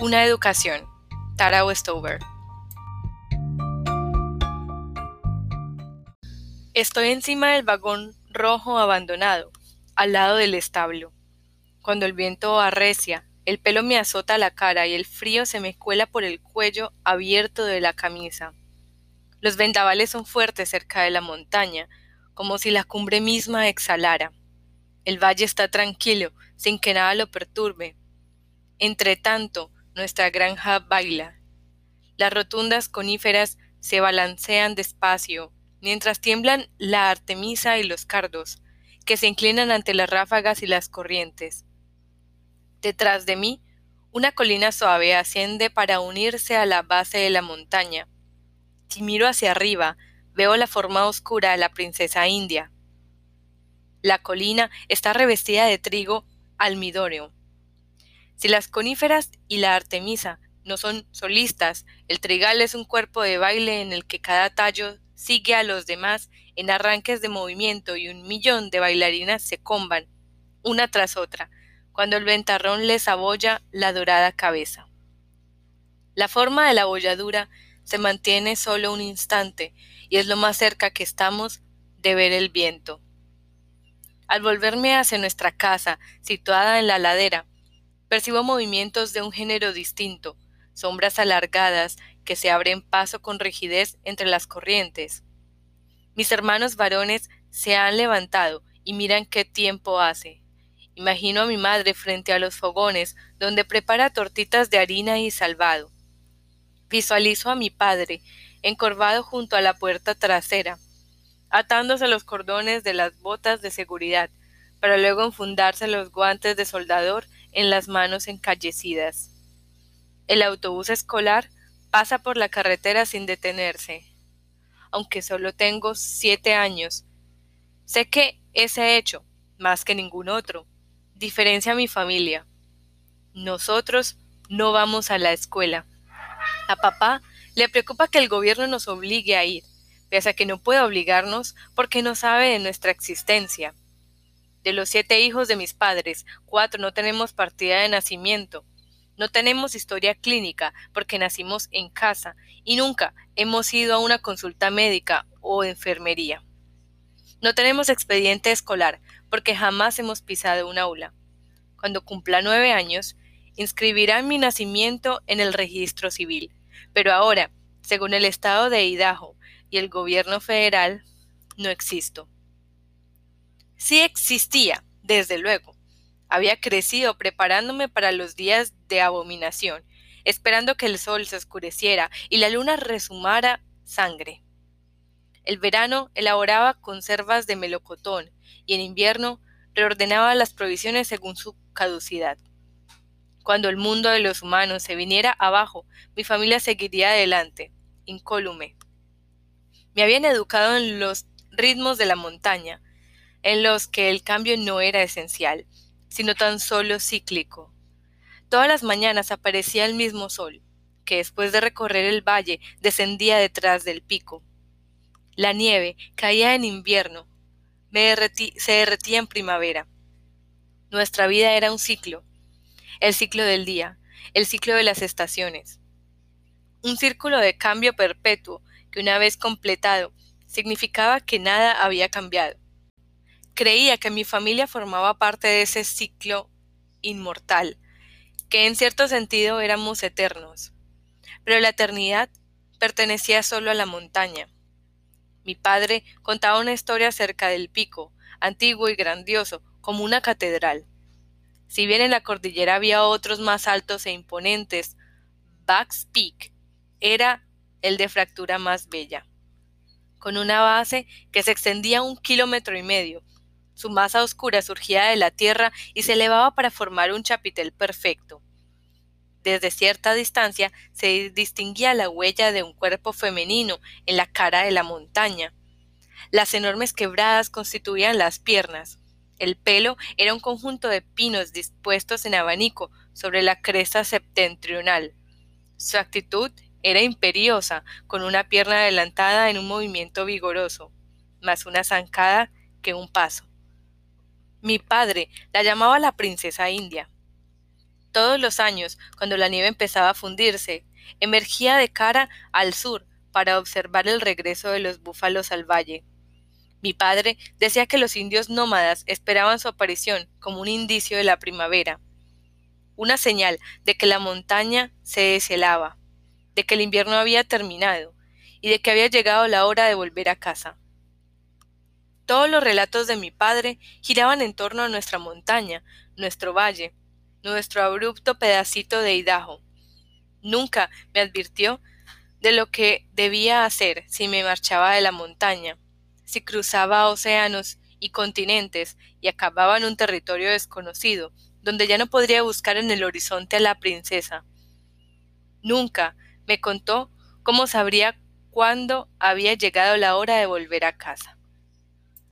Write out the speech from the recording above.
Una educación. Tara Westover. Estoy encima del vagón rojo abandonado, al lado del establo. Cuando el viento arrecia, el pelo me azota la cara y el frío se me cuela por el cuello abierto de la camisa. Los vendavales son fuertes cerca de la montaña, como si la cumbre misma exhalara. El valle está tranquilo, sin que nada lo perturbe. Entre tanto, nuestra granja baila. Las rotundas coníferas se balancean despacio, mientras tiemblan la artemisa y los cardos, que se inclinan ante las ráfagas y las corrientes. Detrás de mí, una colina suave asciende para unirse a la base de la montaña. Si miro hacia arriba, veo la forma oscura de la princesa india. La colina está revestida de trigo almidóreo. Si las coníferas y la artemisa no son solistas, el trigal es un cuerpo de baile en el que cada tallo sigue a los demás en arranques de movimiento y un millón de bailarinas se comban, una tras otra, cuando el ventarrón les abolla la dorada cabeza. La forma de la bolladura se mantiene solo un instante y es lo más cerca que estamos de ver el viento. Al volverme hacia nuestra casa, situada en la ladera, percibo movimientos de un género distinto, sombras alargadas que se abren paso con rigidez entre las corrientes. Mis hermanos varones se han levantado y miran qué tiempo hace. Imagino a mi madre frente a los fogones, donde prepara tortitas de harina y salvado. Visualizo a mi padre, encorvado junto a la puerta trasera, atándose los cordones de las botas de seguridad, para luego enfundarse los guantes de soldador en las manos encallecidas. El autobús escolar pasa por la carretera sin detenerse. Aunque solo tengo siete años, sé que ese hecho, más que ningún otro, diferencia a mi familia. Nosotros no vamos a la escuela. A papá le preocupa que el gobierno nos obligue a ir, pese a que no puede obligarnos porque no sabe de nuestra existencia. De los siete hijos de mis padres, cuatro no tenemos partida de nacimiento. No tenemos historia clínica porque nacimos en casa y nunca hemos ido a una consulta médica o enfermería. No tenemos expediente escolar porque jamás hemos pisado un aula. Cuando cumpla nueve años, inscribirán mi nacimiento en el registro civil, pero ahora, según el estado de Idaho y el gobierno federal, no existo. Sí existía, desde luego. Había crecido preparándome para los días de abominación, esperando que el sol se oscureciera y la luna resumara sangre. El verano elaboraba conservas de melocotón y en invierno reordenaba las provisiones según su caducidad. Cuando el mundo de los humanos se viniera abajo, mi familia seguiría adelante, incólume. Me habían educado en los ritmos de la montaña, en los que el cambio no era esencial, sino tan solo cíclico. Todas las mañanas aparecía el mismo sol, que después de recorrer el valle descendía detrás del pico. La nieve caía en invierno, se derretía en primavera. Nuestra vida era un ciclo, el ciclo del día, el ciclo de las estaciones. Un círculo de cambio perpetuo que una vez completado significaba que nada había cambiado. Creía que mi familia formaba parte de ese ciclo inmortal, que en cierto sentido éramos eternos. Pero la eternidad pertenecía solo a la montaña. Mi padre contaba una historia acerca del pico, antiguo y grandioso, como una catedral. Si bien en la cordillera había otros más altos e imponentes, Buck's Peak era el de fractura más bella. Con una base que se extendía un kilómetro y medio, su masa oscura surgía de la tierra y se elevaba para formar un chapitel perfecto. Desde cierta distancia se distinguía la huella de un cuerpo femenino en la cara de la montaña. Las enormes quebradas constituían las piernas. El pelo era un conjunto de pinos dispuestos en abanico sobre la cresta septentrional. Su actitud era imperiosa, con una pierna adelantada en un movimiento vigoroso, más una zancada que un paso. Mi padre la llamaba la princesa india. Todos los años, cuando la nieve empezaba a fundirse, emergía de cara al sur para observar el regreso de los búfalos al valle. Mi padre decía que los indios nómadas esperaban su aparición como un indicio de la primavera, una señal de que la montaña se deshelaba, de que el invierno había terminado y de que había llegado la hora de volver a casa. Todos los relatos de mi padre giraban en torno a nuestra montaña, nuestro valle, nuestro abrupto pedacito de Idaho. Nunca me advirtió de lo que debía hacer si me marchaba de la montaña, si cruzaba océanos y continentes y acababa en un territorio desconocido, donde ya no podría buscar en el horizonte a la princesa. Nunca me contó cómo sabría cuándo había llegado la hora de volver a casa.